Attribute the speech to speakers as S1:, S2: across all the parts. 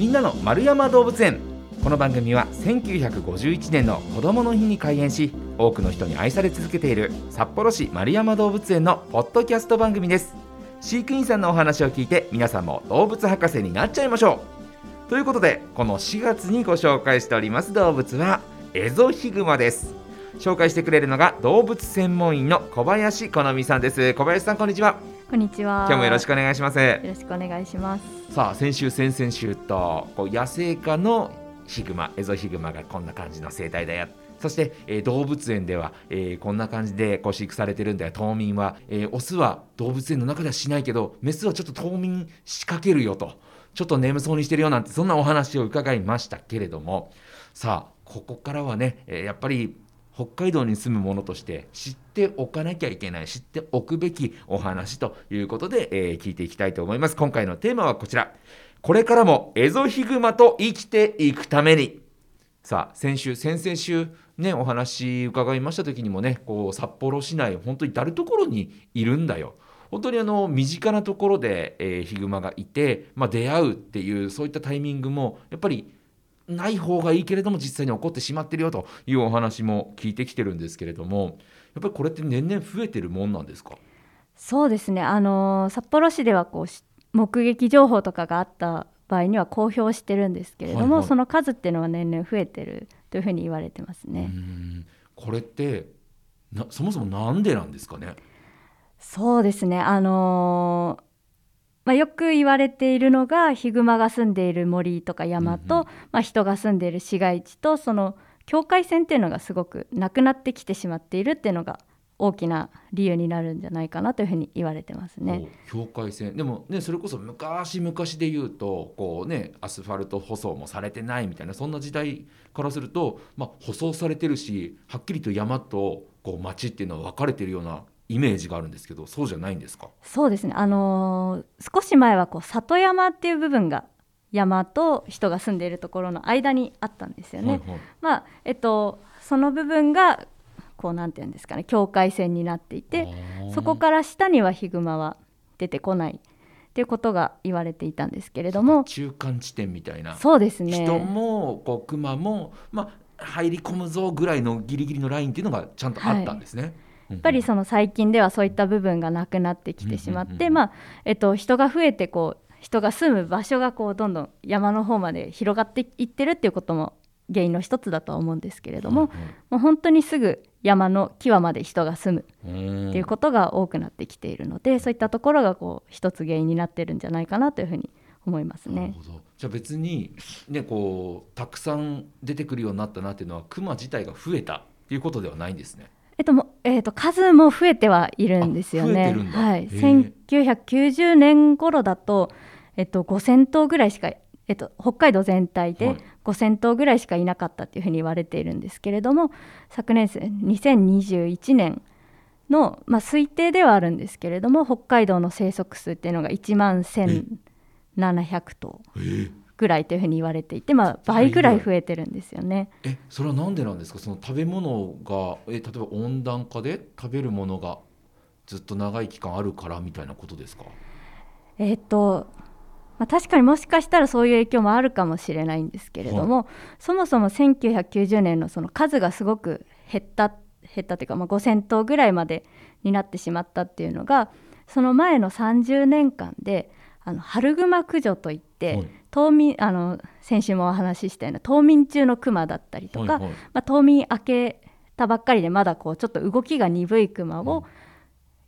S1: みんなの丸山動物園。この番組は1951年の子どもの日に開園し多くの人に愛され続けている札幌市丸山動物園のポッドキャスト番組です。飼育員さんのお話を聞いて皆さんも動物博士になっちゃいましょう。ということでこの4月にご紹介しております動物はエゾヒグマです。紹介してくれるのが動物専門員の小林好美さんです。小林さんこんにちは。
S2: こんにちは。
S1: 今日もよろしくお願いします
S2: よろしくお願いします。
S1: さあ先週先々週とこう野生化のヒグマエゾヒグマがこんな感じの生態だよそして、えー動物園では、えーこんな感じでこう飼育されてるんだよ冬眠は、えーオスは動物園の中ではしないけどメスはちょっと冬眠仕掛けるよとちょっと眠そうにしてるよなんてそんなお話を伺いましたけれどもさあここからはね、えーやっぱり北海道に住む者として知っておかなきゃいけない知っておくべきお話ということで、えー聞いていきたいと思います。今回のテーマはこちら。これからもエゾヒグマと生きていくために。さあ先週先々週ねお話伺いました時にもねこう札幌市内本当に至る所にいるんだよ。本当にあの身近なところで、えーヒグマがいて、まあ、出会うっていうそういったタイミングもやっぱりない方がいいけれども実際に起こってしまってるよというお話も聞いてきてるんですけれどもやっぱりこれって年々増えてるもんなんですか？
S2: そうですね。あのー札幌市ではこうし目撃情報とかがあった場合には公表してるんですけれども、
S1: はいはい
S2: その数っていうのは年々増えてるというふうに言われてますね。
S1: んこれってなそもそもなんでなんですかね？
S2: そうですね。あのーまあ、よく言われているのがヒグマが住んでいる森とか山と、
S1: うんうん。
S2: まあ、人が住んでいる市街地とその境界線っていうのがすごくなくなってきてしまっているっていうのが大きな理由になるんじゃないかなというふうに言われてますね。
S1: 境界線。でもねそれこそ昔々で言うとこうねアスファルト舗装もされてないみたいなそんな時代からすると、まあ、舗装されてるしはっきりと山とこう町っていうのは分かれてるようなイメージがあるんですけどそうじゃないんですか？
S2: そうですね、あのー少し前はこう里山っていう部分が山と人が住んでいるところの間にあったんですよね。
S1: はいはい。
S2: まあえっと、その部分がこうなんていうんですかね境界線になっていてそこから下にはヒグマは出てこないっていうことが言われていたんですけれども。
S1: 中間地点みたいな、
S2: そうですね。
S1: 人もこう熊も、まあ、入り込むぞぐらいのギリギリのラインっていうのがちゃんとあったんですね。や
S2: やっぱりその最近ではそういった部分がなくなってきてしまって、まあえっと、人が増えてこう人が住む場所がこうどんどん山の方まで広がっていってるっていうことも原因の一つだとは思うんですけれども、もう本当にすぐ山の際まで人が住むっていうことが多くなってきているので、そういったところがこう一つ原因になってるんじゃないかなというふうに思いますね。
S1: なるほどじゃあ別に、ね、こうたくさん出てくるようになったなっていうのはクマ自体が増えたっていうことではないんですね。
S2: えっともえっと数も増えてはいるんですよね。はい、
S1: へえ
S2: 1990年頃だと、えっと、5000頭ぐらいしか、えっと、北海道全体
S1: はい。
S2: で5000頭ぐらいしかいなかったっていうふうに言われているんですけれども昨年2021年の、まあ、推定ではあるんですけれども北海道の生息数っていうのが1万1700頭ぐらいというふうに言われていて、まあ、倍ぐらい増えてるんですよね。
S1: えそれはなんでなんですか？その食べ物がえ例えば温暖化で食べるものがずっと長い期間あるからみたいなことですか？
S2: えーっとまあ、確かにもしかしたらそういう影響もあるかもしれないんですけれども、そもそも1990年のその数がすごく減った減ったというか、まあ、5,000頭ぐらいまでになってしまったっていうのがその前の30年間であの春グマ駆除といって、
S1: はい。
S2: 冬眠あの先週もお話ししたような冬眠中のクマだったりとか、
S1: はいはい。
S2: まあ、冬眠明けたばっかりでまだこうちょっと動きが鈍いクマを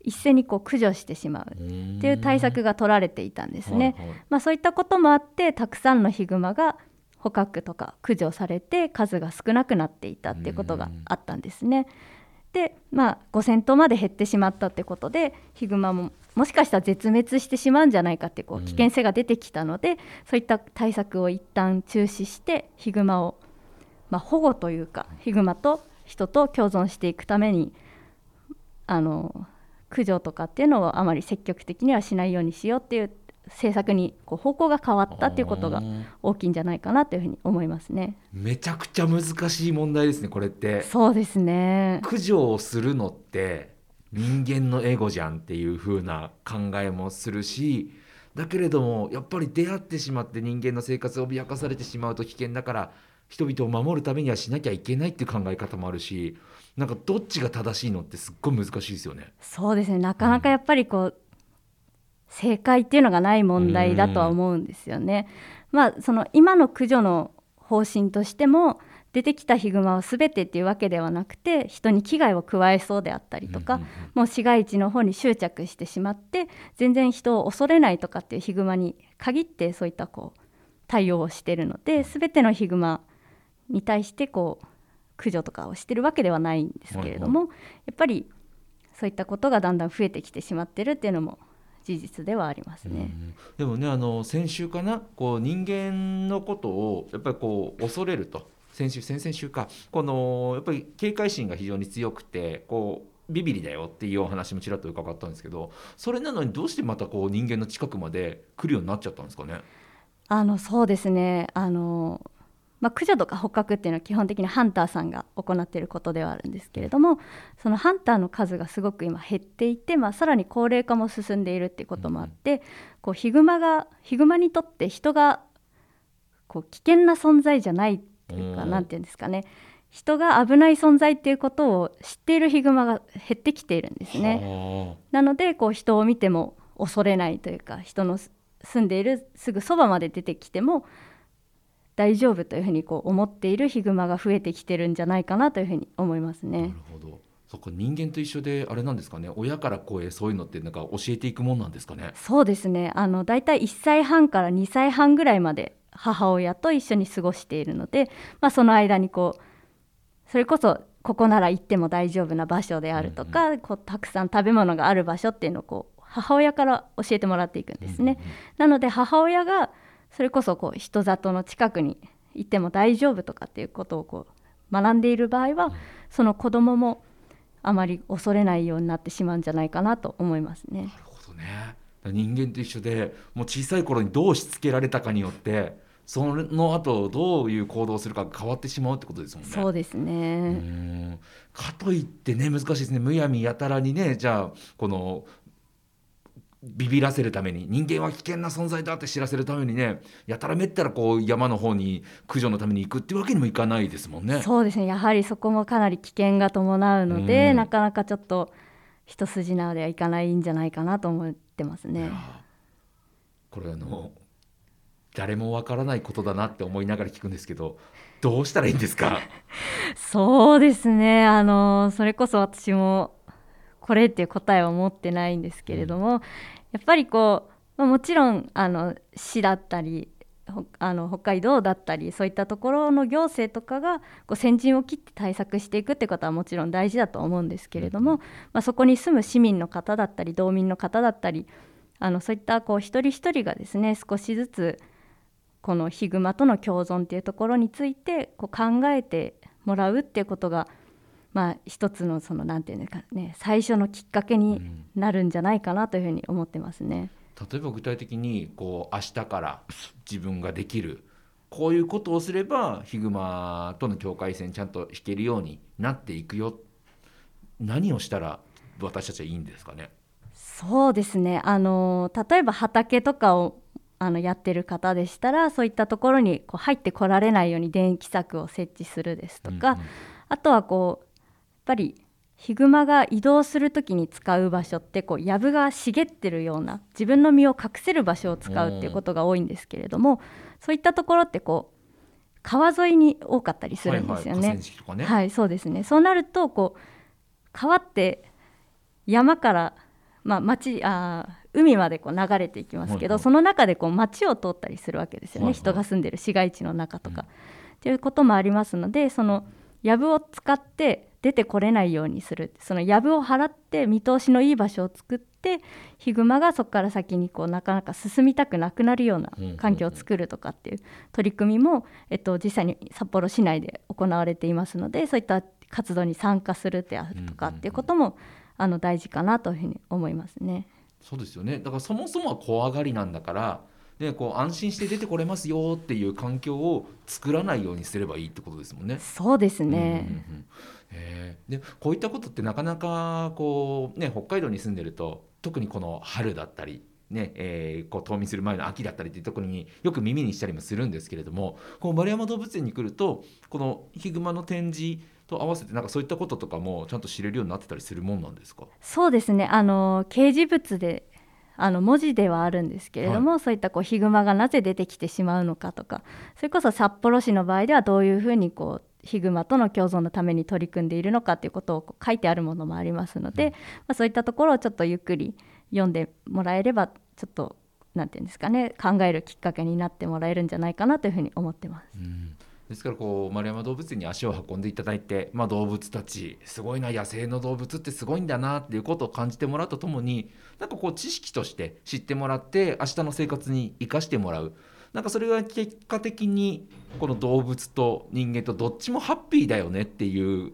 S2: 一斉にこう駆除してしまうっていう対策が取られていたんですね。
S1: はいはい。
S2: まあ、そういったこともあってたくさんのヒグマが捕獲とか駆除されて数が少なくなっていたっていうことがあったんですね。で、まあ、5,000頭まで減ってしまったってことでヒグマももしかしたら絶滅してしまうんじゃないかってこ
S1: う
S2: うん危険性が出てきたので、そういった対策を一旦中止してヒグマを、まあ、保護というかヒグマと人と共存していくためにあの駆除とかっていうのをあまり積極的にはしないようにしようっていう政策にこう方向が変わったっていうことが大きいんじゃないかなというふうに思いますね。
S1: めちゃくちゃ難しい問題ですねこれって
S2: そうですね。
S1: 駆除をするのって人間のエゴじゃんっていう風な考えもするしだけれどもやっぱり出会ってしまって人間の生活を脅かされてしまうと危険だから人々を守るためにはしなきゃいけないっていう考え方もあるしなんかどっちが正しいのってすっごい難しいですよね。
S2: そうですねなかなかやっぱりこう、正解っていうのがない問題だとは思うんですよね。まあその今の駆除の方針としても出てきたヒグマは全てっていうわけではなくて人に危害を加えそうであったりとか、もう市街地の方に執着してしまって全然人を恐れないとかっていうヒグマに限ってそういったこう対応をしてるので全てのヒグマに対してこう駆除とかをしてるわけではないんですけれども、やっぱりそういったことがだんだん増えてきてしまってるっていうのも事実ではありますね。
S1: でもねあの先週かなこう人間のことをやっぱりこう恐れると先週先々週かこのやっぱり警戒心が非常に強くてこうビビりだよっていうお話もちらっと伺ったんですけどそれなのにどうしてまたこう人間の近くまで来るようになっちゃったんですかね？
S2: あのそうですね。あのまあ、駆除とか捕獲っていうのは基本的にハンターさんが行っていることではあるんですけれどもそのハンターの数がすごく今減っていて、まあ、さらに高齢化も進んでいるっていうこともあって、こうヒグマがヒグマにとって人がこう危険な存在じゃないっていうか何て言うんですかね。人が危ない存在っていうことを知っているヒグマが減ってきているんですね。なのでこう人を見ても恐れないというか人の住んでいるすぐそばまで出てきても大丈夫というふうにこう思っているヒグマが増えてきてるんじゃないかなというふうに思いますね。なる
S1: ほど。そこ人間と一緒であれなんですかね。親から子へそういうのってなんか教えていくもんなんですかね。
S2: そうですね。あのだいたい1歳半から2歳半ぐらいまで母親と一緒に過ごしているので、まあ、その間にこうそれこそここなら行っても大丈夫な場所であるとか、うんうん、こうたくさん食べ物がある場所っていうのをこう母親から教えてもらっていくんですね。うんうん、なので母親がそれこそこう人里の近くにいても大丈夫とかっていうことをこう学んでいる場合は、その子供もあまり恐れないようになってしまうんじゃないかなと思いますね。なる
S1: ほどね人間と一緒でもう小さい頃にどうしつけられたかによってその後どういう行動をするか変わってしまうってことですもんね。
S2: そうですね。
S1: かといってね難しいですね。むやみやたらにねじゃあこのビビらせるために人間は危険な存在だって知らせるためにねやたらめったらこう山の方に駆除のために行くっていうわけにもいかないですもんね。
S2: そうですね。やはりそこもかなり危険が伴うので、うん、なかなかちょっと一筋縄ではいかないんじゃないかなと思ってますね。
S1: これあの誰もわからないことだなって思いながら聞くんですけどどうしたらいいんですか？
S2: そうですね。あのそれこそ私もこれっていう答えは持ってないんですけれども、うん、やっぱりこう、まあ、もちろんあの市だったりあの北海道だったりそういったところの行政とかがこう先陣を切って対策していくってことはもちろん大事だと思うんですけれども、うん、まあ、そこに住む市民の方だったり道民の方だったりあのそういったこう一人一人がですね少しずつこのヒグマとの共存っていうところについてこう考えてもらうっていうことがまあ、一つのそのなんていうのかね最初のきっかけになるんじゃないかなというふうに思ってますね。
S1: 例えば具体的にこう明日から自分ができるこういうことをすればヒグマとの境界線ちゃんと引けるようになっていくよ。何をしたら私たちはいいんですかね？
S2: そうですね。あの例えば畑とかをあのやってる方でしたらそういったところにこう入ってこられないように電気柵を設置するですとか、うんうん、あとはこうぱりヒグマが移動する時に使う場所ってこう藪が茂ってるような自分の身を隠せる場所を使うっていうことが多いんですけれどもそういったところってこう川沿いに多かったりするんですよね。はい、ね。はい、そうですね。そうなるとこう川って山からまあ、町あ海までこう流れていきますけど、はいはい、その中でこう町を通ったりするわけですよね、はいはい、人が住んでる市街地の中とか。うん、っていうこともありますのでその藪を使って出てこれないようにする。その藪を払って見通しのいい場所を作ってヒグマがそこから先にこうなかなか進みたくなくなるような環境を作るとかっていう取り組みも、えっと、実際に札幌市内で行われていますのでそういった活動に参加するであるとかっていうことも、あの大事かなというふうに思いますね。
S1: そうですよね。だからそもそもは怖がりなんだからでこう安心して出てこれますよっていう環境を作らないようにすればいいってことですもんね。
S2: そうですね、うんうんうん
S1: えー、でこういったことってなかなかこう、ね、北海道に住んでると特にこの春だったりねえー、こう冬眠する前の秋だったりっていうところによく耳にしたりもするんですけれどもこう丸山動物園に来るとこのヒグマの展示と合わせてなんかそういったこととかもちゃんと知れるようになってたりするもんなんですか？
S2: そうですね。あの掲示物であの文字ではあるんですけれども、はい、そういったこうヒグマがなぜ出てきてしまうのかとかそれこそ札幌市の場合ではどういうふうにこうヒグマとの共存のために取り組んでいるのかということを書いてあるものもありますので、うん、まあ、そういったところをちょっとゆっくり読んでもらえればちょっと何て言うんですかね考えるきっかけになってもらえるんじゃないかなというふうに思ってます。
S1: うんですからこう丸山動物園に足を運んでいただいて、まあ、動物たちすごいな野生の動物ってすごいんだなっていうことを感じてもらうとともになんかこう知識として知ってもらって明日の生活に生かしてもらう。なんかそれが結果的にこの動物と人間とどっちもハッピーだよねっていう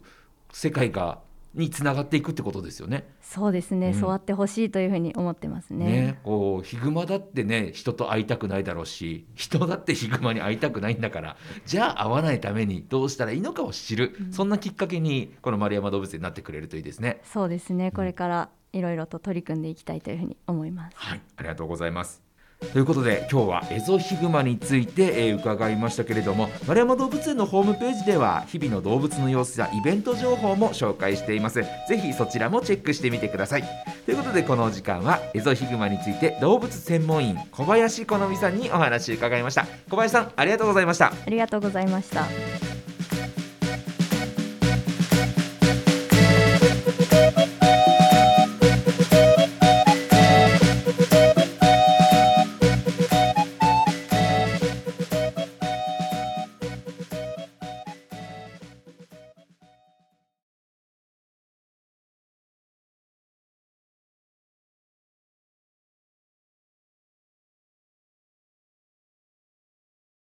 S1: 世界がにつながっていくってことですよね。
S2: そうですね、うん、そうあってほしいというふうに思ってますね。
S1: ねこうヒグマだってね人と会いたくないだろうし人だってヒグマに会いたくないんだからじゃあ会わないためにどうしたらいいのかを知る、うん、そんなきっかけにこの丸山動物園になってくれるといいですね。
S2: そうですねこれからいろいろと取り組んでいきたいというふうに思います。
S1: はいありがとうございます。ということで今日はエゾヒグマについて、えー、伺いましたけれども丸山動物園のホームページでは日々の動物の様子やイベント情報も紹介しています。ぜひそちらもチェックしてみてください。ということでこの時間はエゾヒグマについて動物専門員小林好美さんにお話伺いました。小林さんありがとうございました。
S2: ありがとうございました。